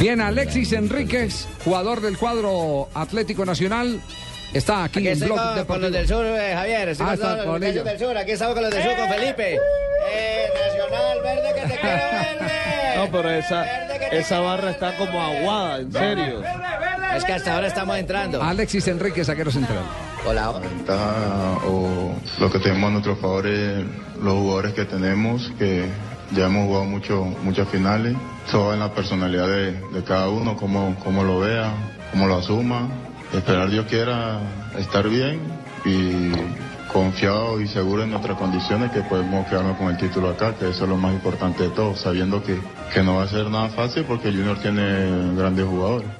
Bien, Alexis Enríquez, jugador del cuadro Atlético Nacional, está aquí, Aquí en Blog con, con los del sur, eh, Javier. Estoy Ah, con los con ellos. del sur. Aquí estamos con los del sur, con Felipe. Eh, Nacional, verde que te quiero verde. No, pero esa, esa barra está como aguada, en serio. Es que hasta ahora estamos entrando. Alexis Enríquez, saquero central. Hola. ventaja o lo que tenemos a nuestro favor es los jugadores que tenemos, que ya hemos jugado mucho, muchas finales. Todo en la personalidad de, de cada uno, cómo, cómo lo vea, cómo lo asuma. Esperar Dios quiera estar bien y confiado y seguro en nuestras condiciones que podemos quedarnos con el título acá, que eso es lo más importante de todo, sabiendo que, que no va a ser nada fácil porque Junior tiene grandes jugadores.